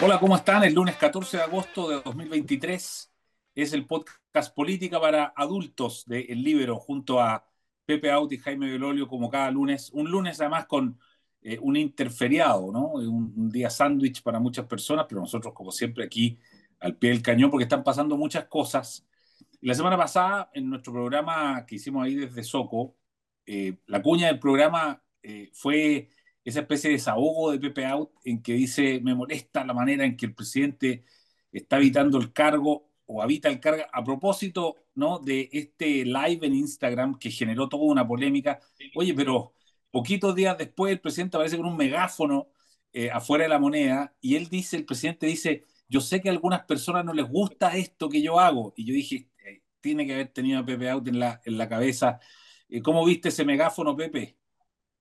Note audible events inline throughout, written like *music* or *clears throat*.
Hola, ¿cómo están? El lunes 14 de agosto de 2023 es el podcast Política para Adultos de El Libero junto a Pepe Auti y Jaime Belolio como cada lunes. Un lunes además con eh, un interferiado, ¿no? Un, día sándwich para muchas personas, pero nosotros como siempre aquí al pie del cañón porque están pasando muchas cosas. La semana pasada en nuestro programa que hicimos ahí desde Soco, eh, la cuña del programa eh, fue esa especie de desahogo de Pepe Out en que dice, me molesta la manera en que el presidente está habitando el cargo o habita el cargo a propósito ¿no? de este live en Instagram que generó toda una polémica. Oye, pero poquitos días después el presidente aparece con un megáfono eh, afuera de la moneda y él dice, el presidente dice, yo sé que a algunas personas no les gusta esto que yo hago. Y yo dije, eh, tiene que haber tenido a Pepe Out en la, en la cabeza. Eh, ¿Cómo viste ese megáfono, Pepe?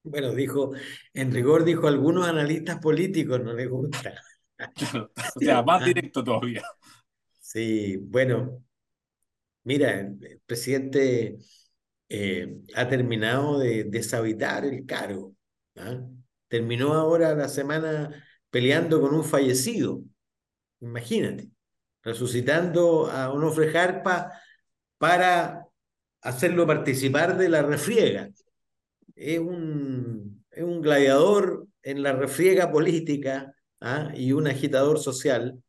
Bueno, dijo, en rigor dijo, algunos analistas políticos no les gusta. *laughs* o sea, más directo todavía. Sí, bueno, mira, el presidente eh, ha terminado de deshabitar el cargo. ¿ah? Terminó ahora la semana peleando con un fallecido. Imagínate, resucitando a Onofre Jarpa para hacerlo participar de la refriega es un, es un gladiador en la refriega política ¿ah? y un agitador social.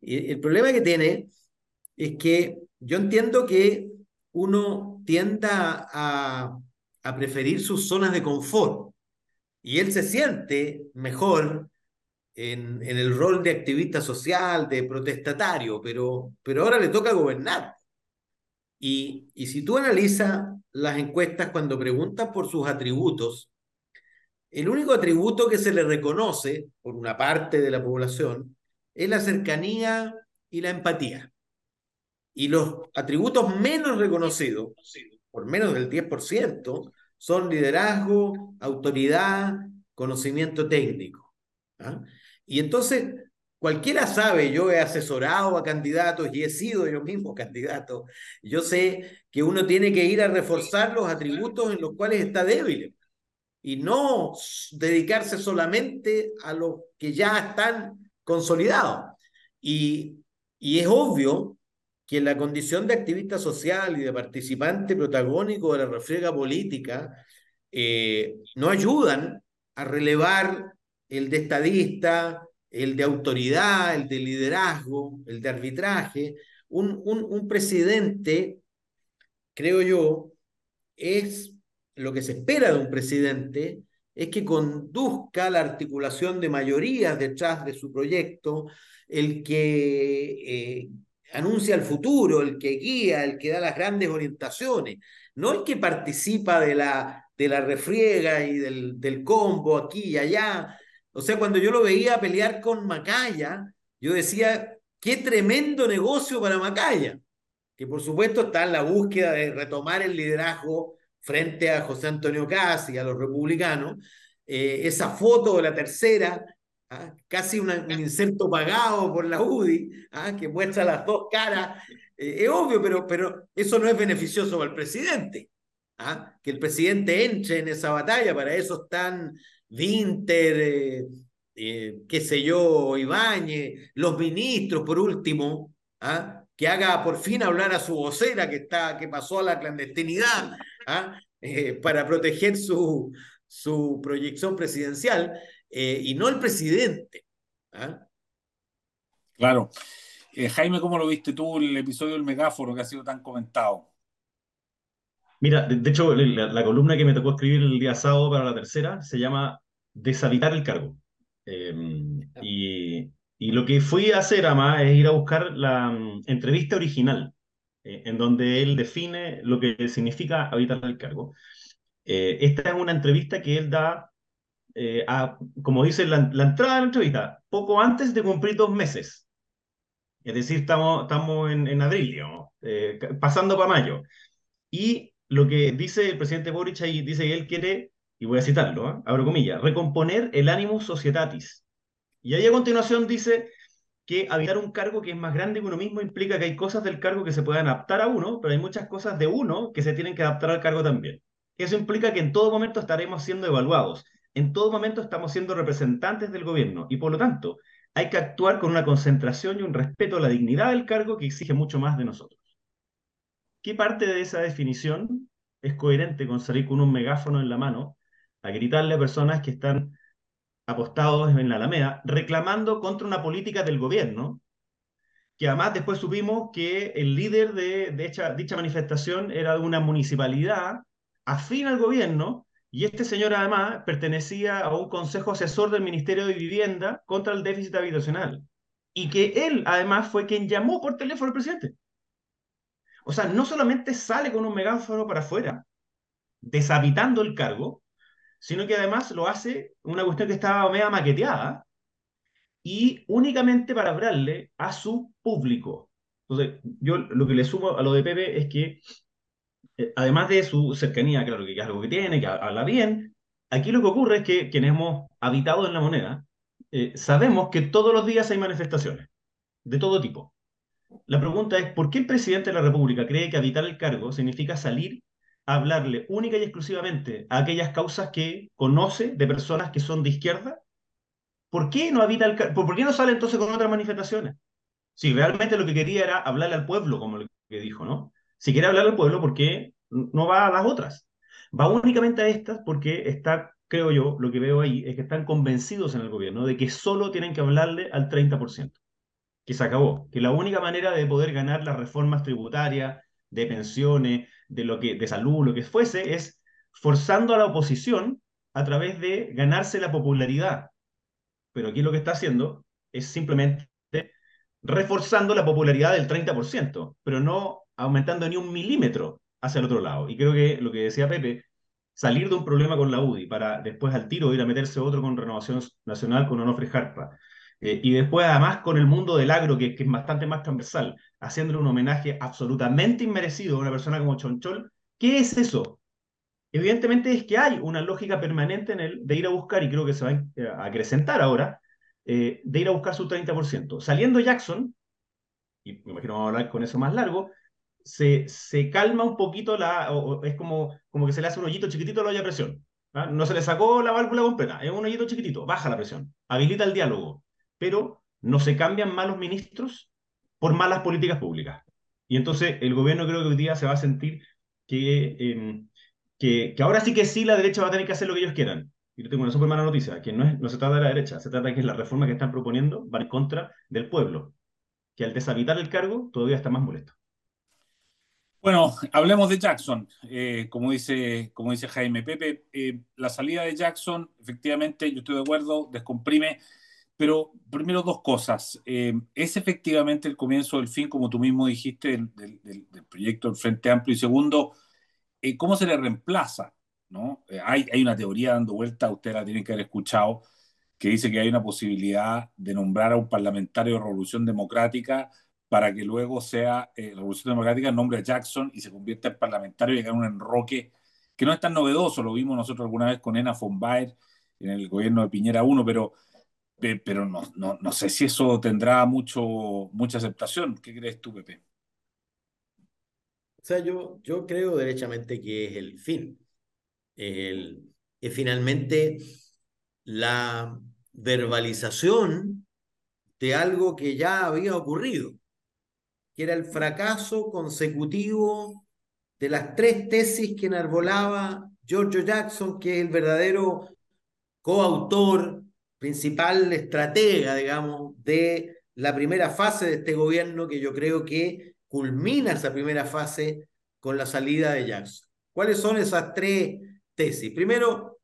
Y el problema que tiene es que yo entiendo que uno tienda a, preferir sus zonas de confort y él se siente mejor en, en, el rol de activista social, de protestatario, pero, pero ahora le toca gobernar. Y, y si tú analizas las encuestas cuando preguntan por sus atributos, el único atributo que se le reconoce por una parte de la población es la cercanía y la empatía. Y los atributos menos reconocidos, por menos del 10%, son liderazgo, autoridad, conocimiento técnico. ¿ah? Y entonces, Cualquiera sabe, yo he asesorado a candidatos y he sido yo mismo *laughs* candidato. Yo sé que uno tiene que ir a reforzar los atributos en los cuales está débil y no dedicarse solamente a los que ya están consolidados. Y, y es obvio que la condición de activista social y de participante protagónico de la refriega política eh, no ayudan a relevar el de estadista, el de autoridad, el de liderazgo, el de arbitraje. Un, un, un presidente, creo yo, es lo que se espera de un presidente, es que conduzca la articulación de mayorías detrás de su proyecto, el que eh, anuncia el futuro, el que guía, el que da las grandes orientaciones, no el que participa de la, de la refriega y del, del combo aquí y allá, o sea, cuando yo lo veía pelear con Macaya, yo decía, qué tremendo negocio para Macaya, que por supuesto está en la búsqueda de retomar el liderazgo frente a José Antonio Casi y a los republicanos. Eh, esa foto de la tercera, ¿ah? casi un inserto pagado por la UDI, ¿ah? que muestra las dos caras, eh, es obvio, pero, pero eso no es beneficioso para el presidente. ¿ah? Que el presidente entre en esa batalla, para eso están Winter, eh, qué sé yo, Ibáñez, los ministros, por último, ¿ah? Que haga por fin hablar a su vocera que, está, que pasó a la clandestinidad ¿ah? eh, para proteger su, su proyección presidencial y no el presidente. ¿ah? Claro. Jaime, ¿cómo lo viste tú el episodio del megáforo que ha sido tan comentado? Mira, de, de hecho, la, la, columna que me tocó escribir el día sábado para la tercera se llama Deshabitar el cargo. Eh, y, y, lo que fui a hacer, además, es ir a buscar la um, entrevista original, eh, en donde él define lo que significa habitar el cargo. Eh, esta es una entrevista que él da, a, como dice la, entrada de la entrevista, poco antes de cumplir dos meses. Es decir, estamos, en, en abril, pasando para mayo. Y lo que dice el presidente Boric ahí, dice que él quiere, y voy a citarlo, ¿eh? abro comillas, recomponer el ánimo societatis. Y ahí a continuación dice que habitar un cargo que es más grande que uno mismo implica que hay cosas del cargo que se pueden adaptar a uno, pero hay muchas cosas de uno que se tienen que adaptar al cargo también. Eso implica que en todo momento estaremos siendo evaluados, en todo momento estamos siendo representantes del gobierno y por lo tanto hay que actuar con una concentración y un respeto a la dignidad del cargo que exige mucho más de nosotros. ¿Qué parte de esa definición es coherente con salir con un megáfono en la mano a gritarle a personas que están apostados en la Alameda reclamando contra una política del gobierno que además después supimos que el líder de, dicha, manifestación era de una municipalidad afín al gobierno, y este señor además pertenecía a un consejo asesor del Ministerio de Vivienda contra el déficit habitacional, y que él además fue quien llamó por teléfono al presidente. O sea, no solamente sale con un megáfono para afuera, deshabitando el cargo, sino que además lo hace una cuestión que estaba media maqueteada, y únicamente para hablarle a su público. Entonces, yo lo que le sumo a lo de Pepe es que, eh, además de su cercanía, claro, que es algo que tiene, que habla bien, aquí lo que ocurre es que quienes hemos habitado en la moneda, eh, sabemos que todos los días hay manifestaciones, de todo tipo. La pregunta es, ¿por qué el presidente de la República cree que habitar el cargo significa salir hablarle única y exclusivamente a aquellas causas que conoce de personas que son de izquierda ¿Por qué no habita el ¿Por qué no sale entonces con otras manifestaciones? Si realmente lo que quería era hablarle al pueblo, como lo que dijo, ¿no? Si quiere hablarle al pueblo, ¿por qué no va a las otras? Va únicamente a estas porque está, creo yo, lo que veo ahí es que están convencidos en el gobierno de que solo tienen que hablarle al 30%, que se acabó, que la única manera de poder ganar las reformas tributarias, de pensiones, de lo que de salud, lo que fuese, es forzando a la oposición a través de ganarse la popularidad pero aquí lo que está haciendo es simplemente reforzando la popularidad del 30%, pero no aumentando ni un milímetro hacia el otro lado. Y creo que lo que decía Pepe, salir de un problema con la UDI para después al tiro ir a meterse otro con Renovación Nacional con Onofre Jarpa, eh, y después además con el mundo del agro, que, es bastante más transversal, haciéndole un homenaje absolutamente inmerecido a una persona como Chonchol, ¿qué es eso? Evidentemente es que hay una lógica permanente en el de ir a buscar, y creo que se va a eh, acrecentar ahora, eh, de ir a buscar su 30%. Saliendo Jackson, y me imagino vamos a hablar con eso más largo, se, se calma un poquito la, es como, como que se le hace un hoyito chiquitito a la olla de presión. ¿ah? No se le sacó la válvula completa, es un hoyito chiquitito, baja la presión, habilita el diálogo, pero no se cambian malos ministros por malas políticas públicas. Y entonces el gobierno creo que hoy día se va a sentir que em, que, ahora sí que sí la derecha va a tener que hacer lo que ellos quieran. Y yo tengo una súper mala noticia, que no, es, no se trata de la derecha, se trata de que la reforma que están proponiendo va en contra del pueblo, que al deshabitar el cargo todavía está más molesto. Bueno, hablemos de Jackson. Eh, como, dice, como dice Jaime Pepe, eh, la salida de Jackson, efectivamente, yo estoy de acuerdo, descomprime, pero primero dos cosas. Eh, es efectivamente el comienzo del fin, como tú mismo dijiste, del, del, proyecto del Frente Amplio. Y segundo, eh, ¿cómo se le reemplaza? ¿no? Eh, hay, hay una teoría dando vuelta, usted la tiene que haber escuchado, que dice que hay una posibilidad de nombrar a un parlamentario de Revolución Democrática para que luego sea Revolución Democrática, nombre a Jackson y se convierta en parlamentario y haga un enroque que no es tan novedoso, lo vimos nosotros alguna vez con Ena von Baer en el gobierno de Piñera 1, pero, pero no, no, no sé si eso tendrá mucho, mucha aceptación. ¿Qué crees tú, Pepe? O sea, yo, yo creo derechamente que es el fin. El, es finalmente la verbalización de algo que ya había ocurrido, que era el fracaso consecutivo de las tres tesis que enarbolaba Giorgio Jackson, que es el verdadero coautor, principal estratega, digamos, de la primera fase de este gobierno, que yo creo que culmina esa primera fase con la salida de Jackson. ¿Cuáles son esas tres tesis? Primero,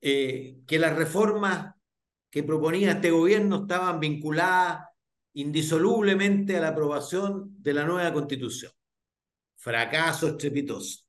eh, que las reformas que proponía este gobierno estaban vinculadas indisolublemente a la aprobación de la nueva constitución. Fracaso estrepitoso.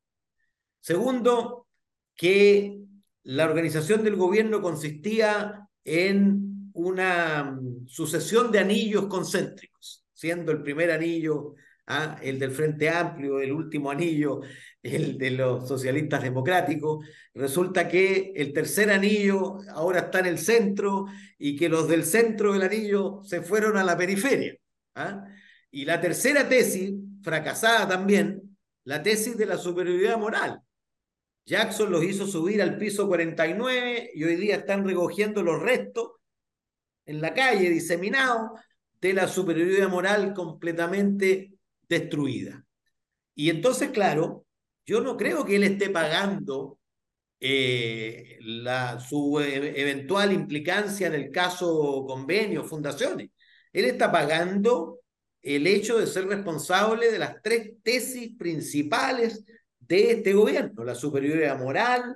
Segundo, que la organización del gobierno consistía en una sucesión de anillos concéntricos siendo el primer anillo ¿ah? el del Frente Amplio, el último anillo, el de los socialistas democráticos. Resulta que el tercer anillo ahora está en el centro y que los del centro del anillo se fueron a la periferia. ¿ah? Y la tercera tesis, fracasada también, la tesis de la superioridad moral. Jackson los hizo subir al piso 49 y hoy día están recogiendo los restos en la calle, diseminado, de la superioridad moral completamente destruida. Y entonces, claro, yo no creo que él esté pagando eh, la, su e, eventual implicancia en el caso convenio, fundaciones. Él está pagando el hecho de ser responsable de las tres tesis principales de este gobierno, la superioridad moral,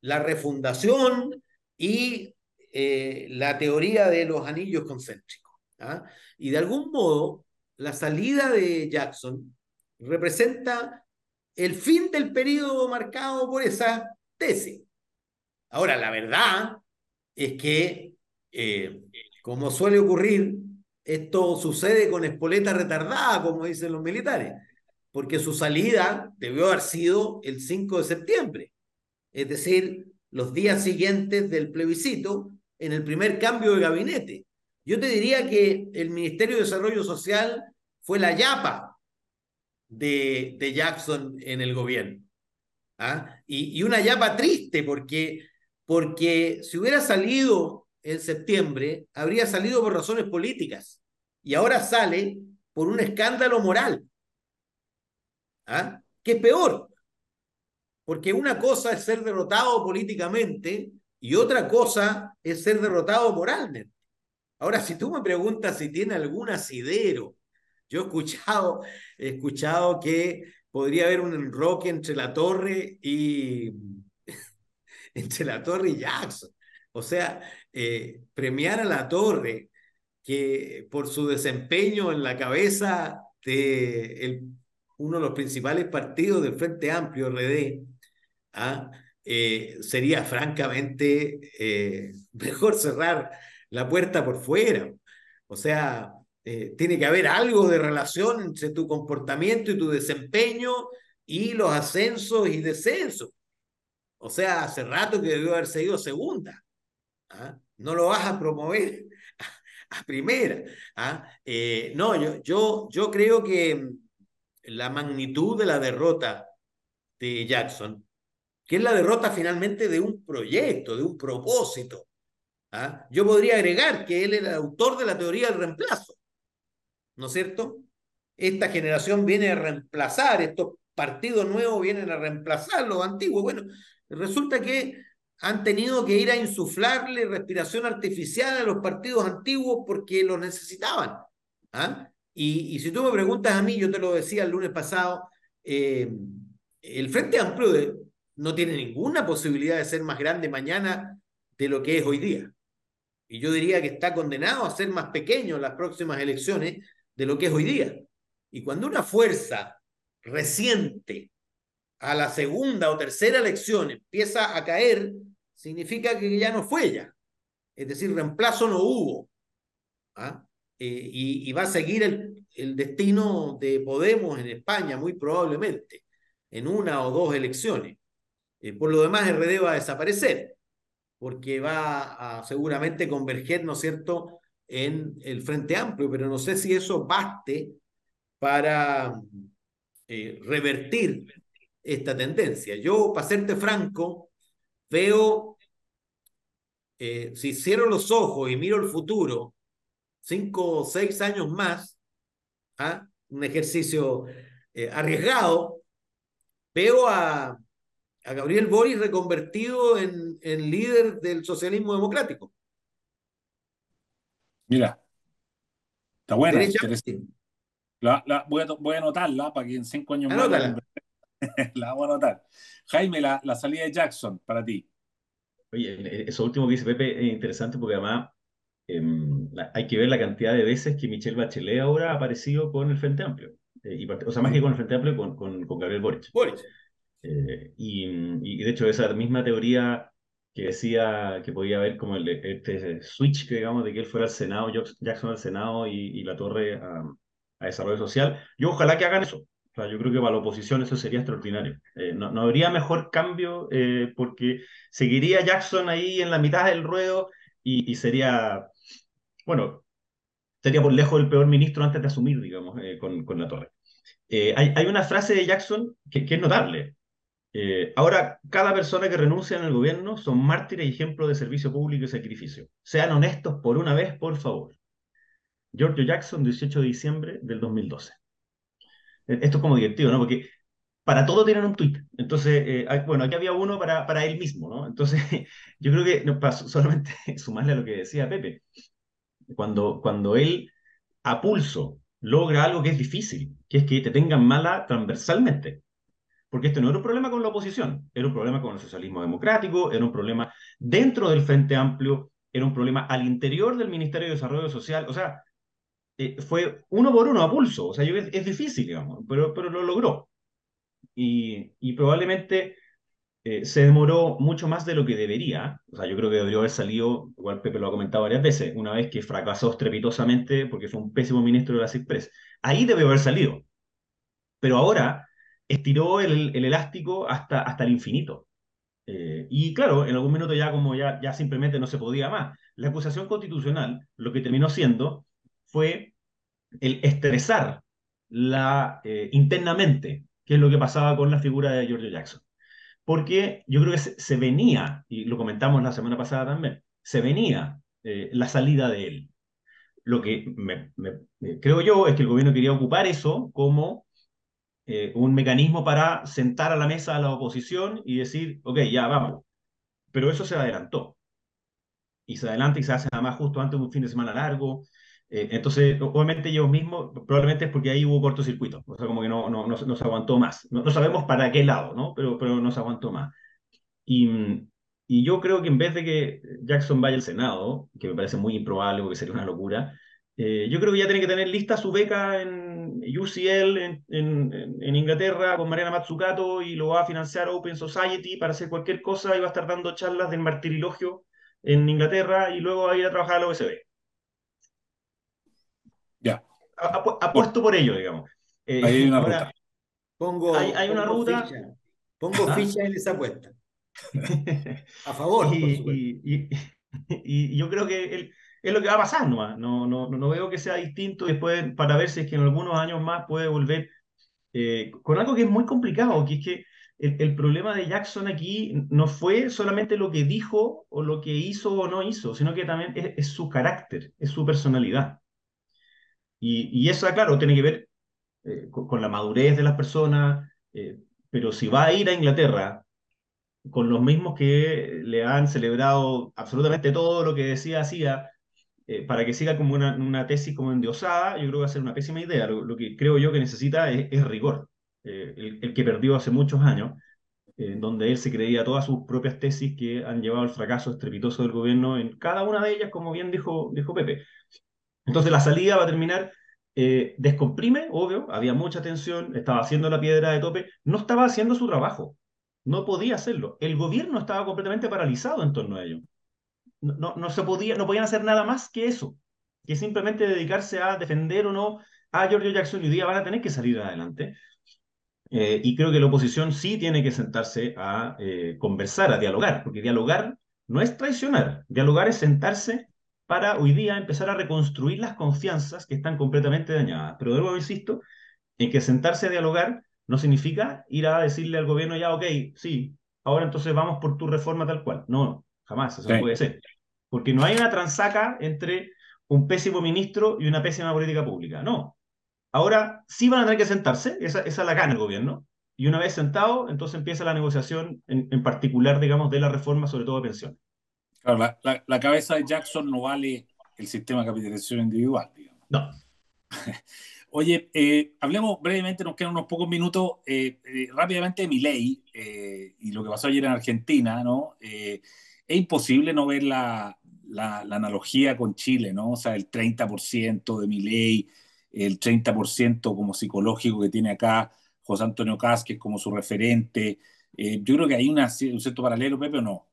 la refundación y eh, la teoría de los anillos concéntricos. ¿ah? Y de algún modo, la salida de Jackson representa el fin del periodo marcado por esa tesis. Ahora, la verdad es que, eh, como suele ocurrir, esto sucede con espoleta retardada, como dicen los militares, porque su salida debió haber sido el 5 de septiembre, es decir, los días siguientes del plebiscito, en el primer cambio de gabinete. Yo te diría que el Ministerio de Desarrollo Social fue la yapa de, de Jackson en el gobierno. ¿ah? Y, y, una yapa triste porque, porque si hubiera salido en septiembre, habría salido por razones políticas y ahora sale por un escándalo moral. ¿Ah? Que es peor, porque una cosa es ser derrotado políticamente y otra cosa es ser derrotado moralmente. Ahora, si tú me preguntas si tiene algún asidero, yo he escuchado, escuchado que podría haber un enroque entre la torre y *laughs* entre la torre y Jackson. O sea, eh, premiar a la torre que por su desempeño en la cabeza de uno de los principales partidos del Frente Amplio, RD, ¿ah? Eh, sería francamente eh, *laughs* mejor cerrar la puerta por fuera. O sea, eh, tiene que haber algo de relación entre tu comportamiento y tu desempeño y los ascensos y descensos. O sea, hace rato que debió haber seguido segunda. ¿ah? No lo vas a promover *laughs* a, primera. ¿ah? no, yo, yo, yo creo que la magnitud de la derrota de Jackson que es la derrota finalmente de un proyecto, de un propósito. ¿ah? Yo podría agregar que él era el autor de la teoría del reemplazo, ¿no es cierto? Esta generación viene a reemplazar, estos partidos nuevos vienen a reemplazar los antiguos. Bueno, resulta que han tenido que ir a insuflarle respiración artificial a los partidos antiguos porque lo necesitaban. ¿ah? Y, si tú me preguntas a mí, yo te lo decía el lunes pasado, eh, el Frente Amplio no tiene ninguna posibilidad de ser más grande mañana de lo que es hoy día. Y yo diría que está condenado a ser más pequeño en las próximas elecciones de lo que es hoy día. Y cuando una fuerza reciente a la segunda o tercera elección empieza a caer, significa que ya no fue ya. Es decir, reemplazo no hubo. ¿ah? Eh, y, va a seguir el, destino de Podemos en España, muy probablemente, en una o dos elecciones. Eh, por lo demás, RD va a desaparecer, porque va a seguramente converger, ¿no es cierto?, en el Frente Amplio, pero no sé si eso baste para eh, revertir esta tendencia. Yo, para serte franco, veo, si cierro los ojos y miro el futuro, cinco o seis años más, ¿ah? un ejercicio arriesgado, veo a a Gabriel Boris reconvertido en, en líder del socialismo democrático. Mira, está buena. La, la, voy, a, voy, a, anotarla para que en cinco años más la, *laughs* la, voy a anotar. Jaime, la, la, salida de Jackson para ti. Oye, eso último que dice Pepe es interesante porque además eh, hay que ver la cantidad de veces que Michelle Bachelet ahora ha aparecido con el Frente Amplio. Eh, y, o sea, más que con el Frente Amplio, con, con, con Gabriel Boric. Boric. Eh, y, de hecho esa misma teoría que decía que podía haber como el, este switch, que digamos, de que él fuera al Senado, Jackson al Senado y, la torre a, desarrollo social, yo ojalá que hagan eso. O sea, yo creo que para la oposición eso sería extraordinario. Eh, no, no, habría mejor cambio eh, porque seguiría Jackson ahí en la mitad del ruedo y, sería, bueno, sería por lejos el peor ministro antes de asumir, digamos, con, con, la torre. hay, hay, una frase de Jackson que, que es notable, Eh, ahora, cada persona que renuncia en el gobierno son mártires y ejemplos de servicio público y sacrificio. Sean honestos por una vez, por favor. Giorgio Jackson, 18 de diciembre del 2012. Eh, esto es como divertido, ¿no? Porque para todo tienen un tweet. Entonces, eh, bueno, aquí había uno para, para él mismo, ¿no? Entonces, *laughs* yo creo que no, solamente *laughs* sumarle a lo que decía Pepe. Cuando, cuando él a pulso logra algo que es difícil, que es que te tengan mala transversalmente. Porque este no era un problema con la oposición, era un problema con el socialismo democrático, era un problema dentro del Frente Amplio, era un problema al interior del Ministerio de Desarrollo Social. O sea, eh, fue uno por uno a pulso. O sea, yo, es, difícil, digamos, pero, pero lo logró. Y, y probablemente eh, se demoró mucho más de lo que debería. O sea, yo creo que debería haber salido, igual Pepe lo ha comentado varias veces, una vez que fracasó estrepitosamente porque fue un pésimo ministro de la CIPRES. Ahí debió haber salido. Pero ahora estiró el, el elástico hasta, hasta el infinito. Eh, y claro, en algún minuto ya como ya, ya simplemente no se podía más. La acusación constitucional lo que terminó siendo fue el estresar la, eh, internamente, que es lo que pasaba con la figura de George Jackson. Porque yo creo que se, venía, y lo comentamos la semana pasada también, se venía eh, la salida de él. Lo que me, creo yo es que el gobierno quería ocupar eso como eh, un mecanismo para sentar a la mesa a la oposición y decir, ok, ya vamos. Pero eso se adelantó. Y se adelanta y se hace además justo antes de un fin de semana largo. Eh, entonces, obviamente ellos mismos, probablemente es porque ahí hubo cortocircuito, o sea, como que no, no, no, se aguantó más. No, sabemos para qué lado, ¿no? Pero, pero no se aguantó más. Y, y yo creo que en vez de que Jackson vaya al Senado, que me parece muy improbable porque sería una locura, eh, yo creo que ya tiene que tener lista su beca en UCL en, en, en, Inglaterra con Mariana Mazzucato y lo va a financiar Open Society para hacer cualquier cosa y va a estar dando charlas del martirilogio en Inglaterra y luego va a ir a trabajar a la OSB. Apuesto por ello, digamos. Eh, hay una ruta. Pongo, hay, una ruta. Ficha. Pongo ¿Ah? ficha en esa apuesta. *laughs* a favor, y, y, yo creo que es lo que va a pasar nomás. No, no, no veo que sea distinto después para ver si es que en algunos años más puede volver eh, con algo que es muy complicado, que es que el, el, problema de Jackson aquí no fue solamente lo que dijo o lo que hizo o no hizo, sino que también es, es su carácter, es su personalidad. Y, eso, claro, tiene que ver eh, con, la madurez de las personas, eh, pero si va a ir a Inglaterra con los mismos que le han celebrado absolutamente todo lo que decía hacía, eh, para que siga como una, una, tesis como endiosada, yo creo que va a ser una pésima idea. Lo, que creo yo que necesita es, rigor. El, el, que perdió hace muchos años, donde él se creía todas sus propias tesis que han llevado al fracaso estrepitoso del gobierno en cada una de ellas, como bien dijo, dijo Pepe. Entonces la salida va a terminar, eh, descomprime, obvio, había mucha tensión, estaba haciendo la piedra de tope, no estaba haciendo su trabajo, no podía hacerlo. El gobierno estaba completamente paralizado en torno a ello. No, no, se podía, no podían hacer nada más que eso, que simplemente dedicarse a defender o no a Giorgio Jackson y hoy día van a tener que salir adelante. Eh, y creo que la oposición sí tiene que sentarse a eh, conversar, a dialogar, porque dialogar no es traicionar, dialogar es sentarse para hoy día empezar a reconstruir las confianzas que están completamente dañadas. Pero de nuevo insisto en que sentarse a dialogar no significa ir a decirle al gobierno ya, ok, sí, ahora entonces vamos por tu reforma tal cual. No, jamás, eso no puede ser. Porque no hay una transaca entre un pésimo ministro y una pésima política pública. No. Ahora sí van a tener que sentarse, esa, esa la gana el gobierno, y una vez sentado, entonces empieza la negociación en, en particular, digamos, de la reforma, sobre todo de pensiones la, cabeza de Jackson no vale el sistema de capitalización individual, digamos. No. *laughs* Oye, eh, hablemos brevemente, nos quedan unos pocos minutos, eh, eh, rápidamente de mi ley y lo que pasó ayer en Argentina, ¿no? es imposible no ver la, la, analogía con Chile, ¿no? O sea, el 30% de mi ley, el 30% como psicológico que tiene acá José Antonio Casques como su referente. yo creo que hay una, un cierto paralelo, Pepe, o no.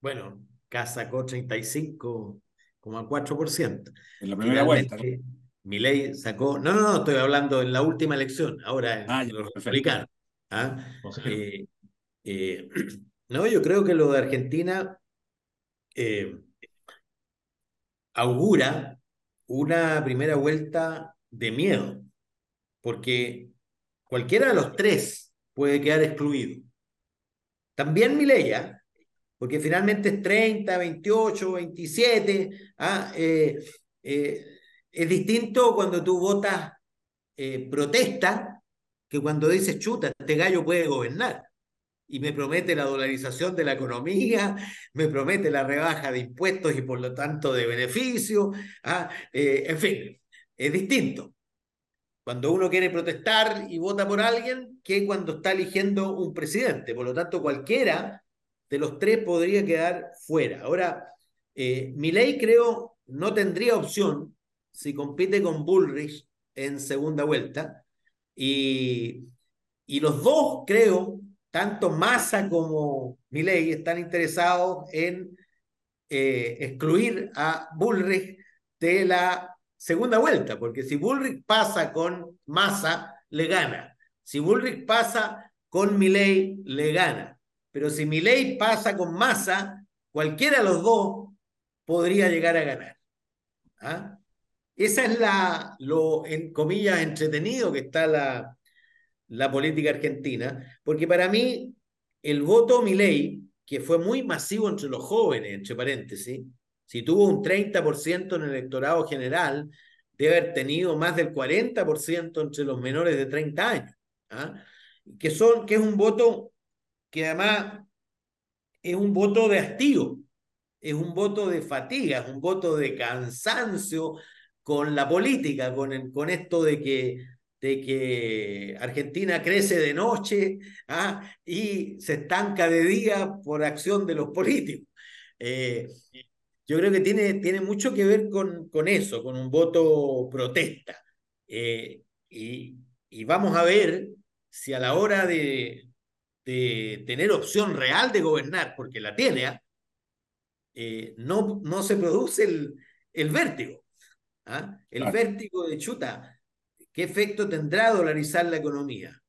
Bueno, K sacó 35,4%. En la primera vuelta. Mi ley sacó, no, no, no, estoy hablando en la última elección, ahora en ah, los republicanos. ¿ah? Eh, eh, *clears throat* no, yo creo que lo de Argentina eh, augura una primera vuelta de miedo, porque cualquiera de los tres puede quedar excluido. también Milei, ¿ah? Porque finalmente es 30, 28, 27. ¿ah? Eh, eh, es distinto cuando tú votas eh, protesta que cuando dices chuta, este gallo puede gobernar y me promete la dolarización de la economía, me promete la rebaja de impuestos y por lo tanto de beneficios. ¿ah? en fin, es distinto cuando uno quiere protestar y vota por alguien que cuando está eligiendo un presidente. Por lo tanto, cualquiera de los tres podría quedar fuera. Ahora, eh, ley creo no tendría opción si compite con Bullrich en segunda vuelta. Y, y los dos, creo, tanto Massa como Milei, están interesados en eh, excluir a Bullrich de la segunda vuelta, porque si Bullrich pasa con Massa, le gana. Si Bullrich pasa con Milei, le gana. Pero si Milei pasa con Massa, cualquiera de los dos podría llegar a ganar. ¿Ah? Esa es la, lo, en comillas, entretenido que está la, la política argentina, porque para mí el voto Milei, que fue muy masivo entre los jóvenes, entre paréntesis, si tuvo un 30% en el electorado general, debe haber tenido más del 40% entre los menores de 30 años. ¿ah? Que, son, que es un voto que además es un voto de hastío, es un voto de fatiga, es un voto de cansancio con la política, con, con esto de que, de que Argentina crece de noche ¿ah? y se estanca de día por acción de los políticos. Eh, yo creo que tiene, tiene mucho que ver con, con eso, con un voto protesta. Eh, y, y, vamos a ver si a la hora de, de tener opción real de gobernar, porque la tiene, ¿ah? eh, no, no se produce el, el vértigo. ¿ah? El vértigo de chuta. ¿Qué efecto tendrá dolarizar la economía?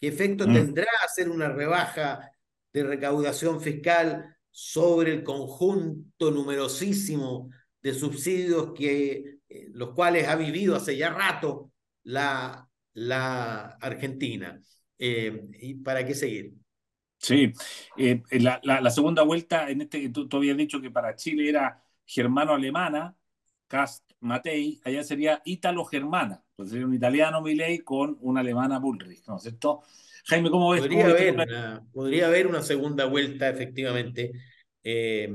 ¿Qué efecto mm. tendrá hacer una rebaja de recaudación fiscal sobre el conjunto numerosísimo de subsidios que eh, los cuales ha vivido hace ya rato la, la Argentina. Eh, ¿Y para qué seguir? Sí, eh, la, la, segunda vuelta, en este tú, tú, habías dicho que para Chile era germano-alemana, Cast Matei, allá sería ítalo-germana, pues sería un italiano Milei con una alemana Bullrich, ¿no es cierto? Jaime, ¿cómo ves? Podría, haber, una, podría haber una segunda vuelta, efectivamente, eh,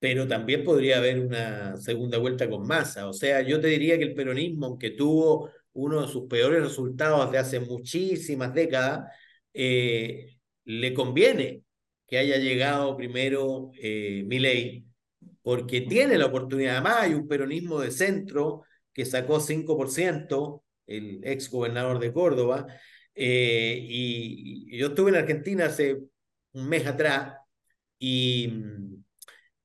pero también podría haber una segunda vuelta con masa. O sea, yo te diría que el peronismo, aunque tuvo uno de sus peores resultados de hace muchísimas décadas, eh, le conviene que haya llegado primero eh, Milei, porque tiene la oportunidad. Además, hay un peronismo de centro que sacó 5%, el ex gobernador de Córdoba, eh, y, yo estuve en Argentina hace un mes atrás y,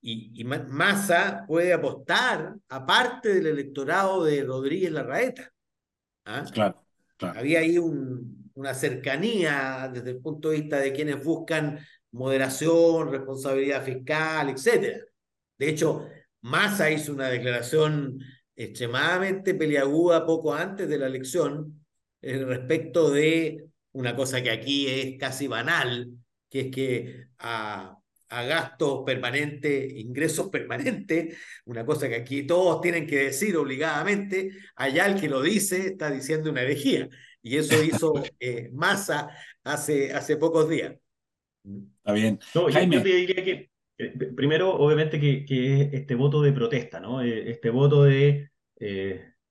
y, y Massa puede apostar aparte del electorado de Rodríguez Larraeta. ¿Ah? Claro, claro. Había ahí un, una cercanía desde el punto de vista de quienes buscan moderación, responsabilidad fiscal, etc. De hecho, Massa hizo una declaración extremadamente peliaguda poco antes de la elección eh, respecto de una cosa que aquí es casi banal, que es que a, a gastos permanentes, ingresos permanentes, una cosa que aquí todos tienen que decir obligadamente, allá el que lo dice está diciendo una herejía. Y eso *laughs* hizo eh, Massa hace, hace pocos días. Está bien. No, Jaime. Yo, te diría que, eh, primero, obviamente, que, que, este voto de protesta, ¿no? Este voto de,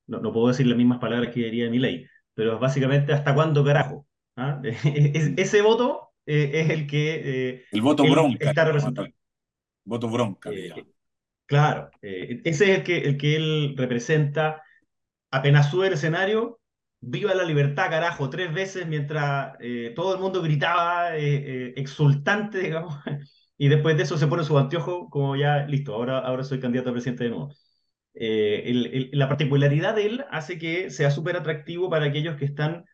no, no, puedo decir las mismas palabras que diría mi ley, pero básicamente hasta cuándo carajo. ¿Ah? *laughs* ese voto eh, es el que... Eh, el voto bronca. Está representando. Voto bronca. Eh, claro, ese es el que, el que él representa. Apenas sube el escenario, viva la libertad, carajo, tres veces mientras todo el mundo gritaba exultante, digamos, *laughs* y después de eso se pone su anteojo como ya, listo, ahora, ahora soy candidato a presidente de nuevo. la particularidad de él hace que sea súper atractivo para aquellos que están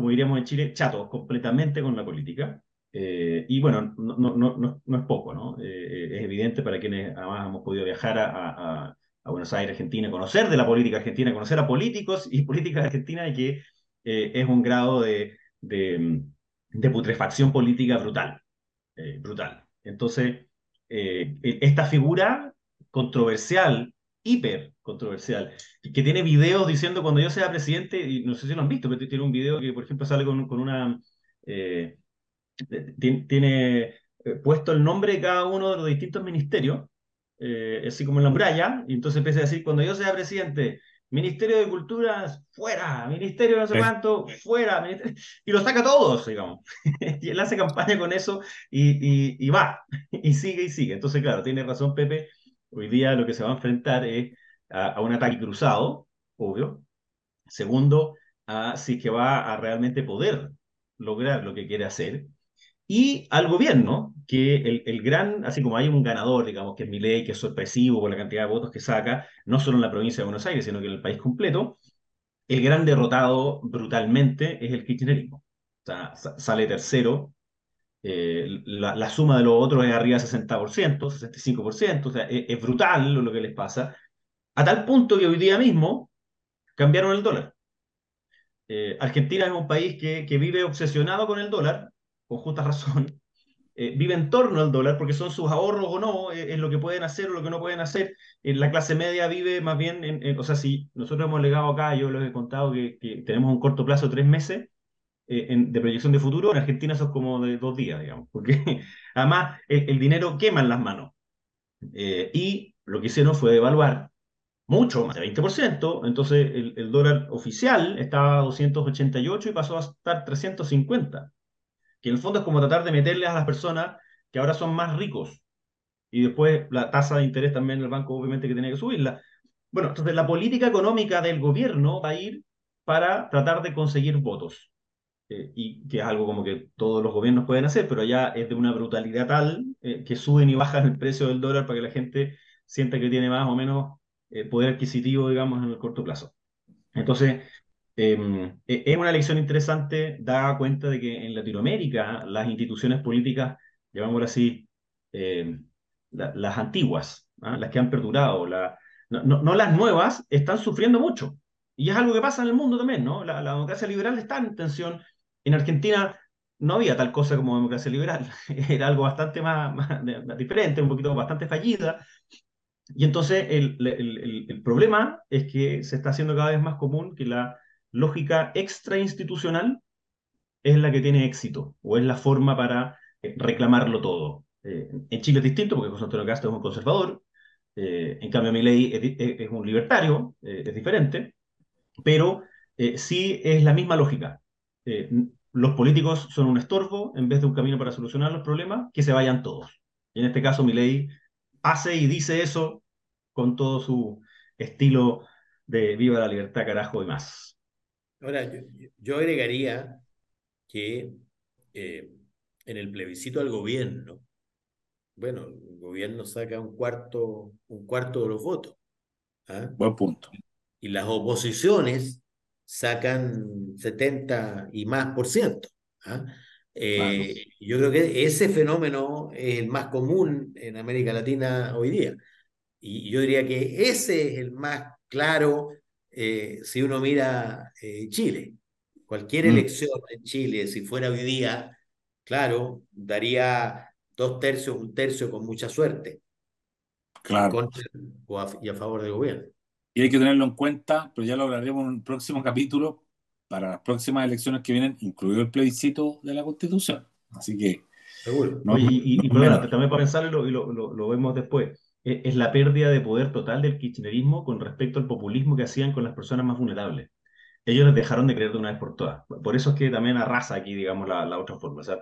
como diríamos en Chile, chatos completamente con la política. Eh, y bueno, no, no, no, no, es poco, ¿no? Eh, es evidente para quienes además hemos podido viajar a, a, Buenos Aires, Argentina, conocer de la política argentina, conocer a políticos y políticas argentinas, que eh, es un grado de, de, de, putrefacción política brutal. brutal. Entonces, e, esta figura controversial, hiper controversial, que tiene videos diciendo cuando yo sea presidente, y no sé si lo han visto, pero tiene un video que, por ejemplo, sale con, con una... tiene puesto el nombre de cada uno de los distintos ministerios, así como en la muralla, y entonces empieza a decir, cuando yo sea presidente, Ministerio de Cultura, fuera, Ministerio de no sé cuánto, fuera, *laughs* y lo saca todos, digamos. *laughs* y él hace campaña con eso y, y, va, *laughs* y sigue y sigue. Entonces, claro, tiene razón Pepe, hoy día lo que se va a enfrentar es a, un ataque cruzado, obvio. Segundo, si es que va a realmente poder lograr lo que quiere hacer y al gobierno, que el, el, gran, así como hay un ganador, digamos, que es Milei, que es sorpresivo por la cantidad de votos que saca, no solo en la provincia de Buenos Aires, sino que en el país completo, el gran derrotado brutalmente es el kirchnerismo. O sea, sale tercero, eh, la, suma de los otros es arriba del 60%, 65%, o sea, es, brutal lo, que les pasa, a tal punto que hoy día mismo cambiaron el dólar. Eh, Argentina es un país que, vive obsesionado con el dólar, con justa razón, *laughs* eh, vive en torno al dólar porque son sus ahorros o no, eh, es lo que pueden hacer o lo que no pueden hacer. La clase media vive más bien, en, o sea, si nosotros hemos legado acá, yo les he contado que, tenemos un corto plazo de tres meses de proyección de futuro, en Argentina eso es como de dos días, digamos, *laughs* porque además el, dinero quema en las manos. y lo que hicieron fue devaluar mucho, más de 20%, entonces el, dólar oficial estaba a 288 y pasó a estar 350 que en el fondo es como tratar de meterles a las personas que ahora son más ricos. Y después la tasa de interés también el banco obviamente que tiene que subirla. Bueno, entonces la política económica del gobierno va a ir para tratar de conseguir votos. Eh, y que es algo como que todos los gobiernos pueden hacer, pero allá es de una brutalidad tal eh, que suben y bajan el precio del dólar para que la gente sienta que tiene más o menos eh, poder adquisitivo, digamos, en el corto plazo. Entonces, Em, e, es una lección interesante, da cuenta de que en Latinoamérica las instituciones políticas, llamémoslo así, em, las antiguas, ¿ah? las que han perdurado, la, no, las nuevas, están sufriendo mucho. Y es algo que pasa en el mundo también, ¿no? La, democracia liberal está en tensión. En Argentina no había tal cosa como democracia liberal, *laughs* era algo bastante más, diferente, un poquito bastante fallida. Y entonces el, el, el problema es que se está haciendo cada vez más común que la lógica extrainstitucional es la que tiene éxito o es la forma para eh, reclamarlo todo. Eh, en Chile es distinto porque José Antonio Castro es un conservador, eh, en cambio Milei es, es, un libertario, es diferente, pero sí es la misma lógica. los políticos son un estorbo en vez de un camino para solucionar los problemas, que se vayan todos. Y en este caso Milei hace y dice eso con todo su estilo de viva la libertad, carajo y más. Ahora, yo, agregaría que eh, en el plebiscito al gobierno, bueno, el gobierno saca un cuarto, un cuarto de los votos. ¿ah? Buen punto. Y las oposiciones sacan 70 y más por ciento. ¿ah? Eh, yo creo que ese fenómeno es el más común en América Latina hoy día. Y yo diría que ese es el más claro eh, si uno mira eh, Chile. Cualquier mm. elección en Chile, si fuera hoy día, claro, daría dos tercios, un tercio con mucha suerte. Claro. y a favor del gobierno. Y hay que tenerlo en cuenta, pero ya lo hablaremos en un próximo capítulo para las próximas elecciones que vienen, incluido el plebiscito de la Constitución. Así que. Seguro. y, y, también para pensarlo y lo, lo, lo vemos después es la pérdida de poder total del kirchnerismo con respecto al populismo que hacían con las personas más vulnerables. Ellos les dejaron de creer de una vez por todas. Por eso es que también arrasa aquí, digamos, la, la otra forma. O sea,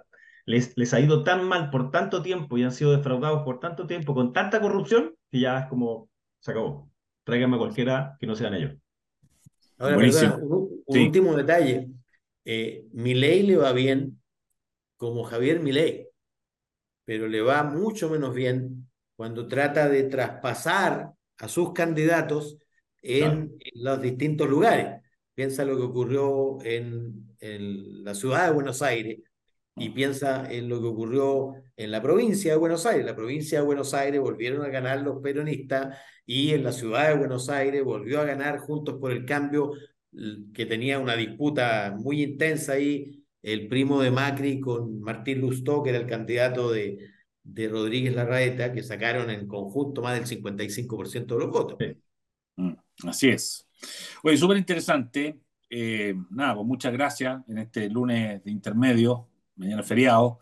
les, les ha ido tan mal por tanto tiempo y han sido defraudados por tanto tiempo con tanta corrupción que ya es como, se acabó. Tráiganme cualquiera que no sean ellos. Ahora, un, último detalle. Eh, Milei le va bien como Javier Milei, pero le va mucho menos bien cuando trata de traspasar a sus candidatos en, los distintos lugares. Piensa lo que ocurrió en, la ciudad de Buenos Aires y piensa en lo que ocurrió en la provincia de Buenos Aires. La provincia de Buenos Aires volvieron a ganar los peronistas y en la ciudad de Buenos Aires volvió a ganar Juntos por el Cambio, que tenía una disputa muy intensa ahí el primo de Macri con Martín Lustó, que era el candidato de, de Rodríguez Larraeta, que sacaron en conjunto más del 55% de los votos. Mm, así es. Oye, súper interesante. Eh, nada, pues muchas gracias en este lunes de intermedio, mañana feriado.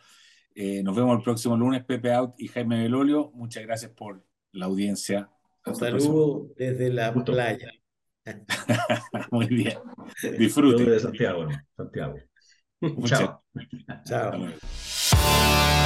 Eh, nos vemos el próximo lunes, Pepe Out y Jaime Belolio. Muchas gracias por la audiencia. Un saludo desde la playa. *laughs* Muy bien. *laughs* Disfrute. de Santiago, Santiago. Chao. Chao.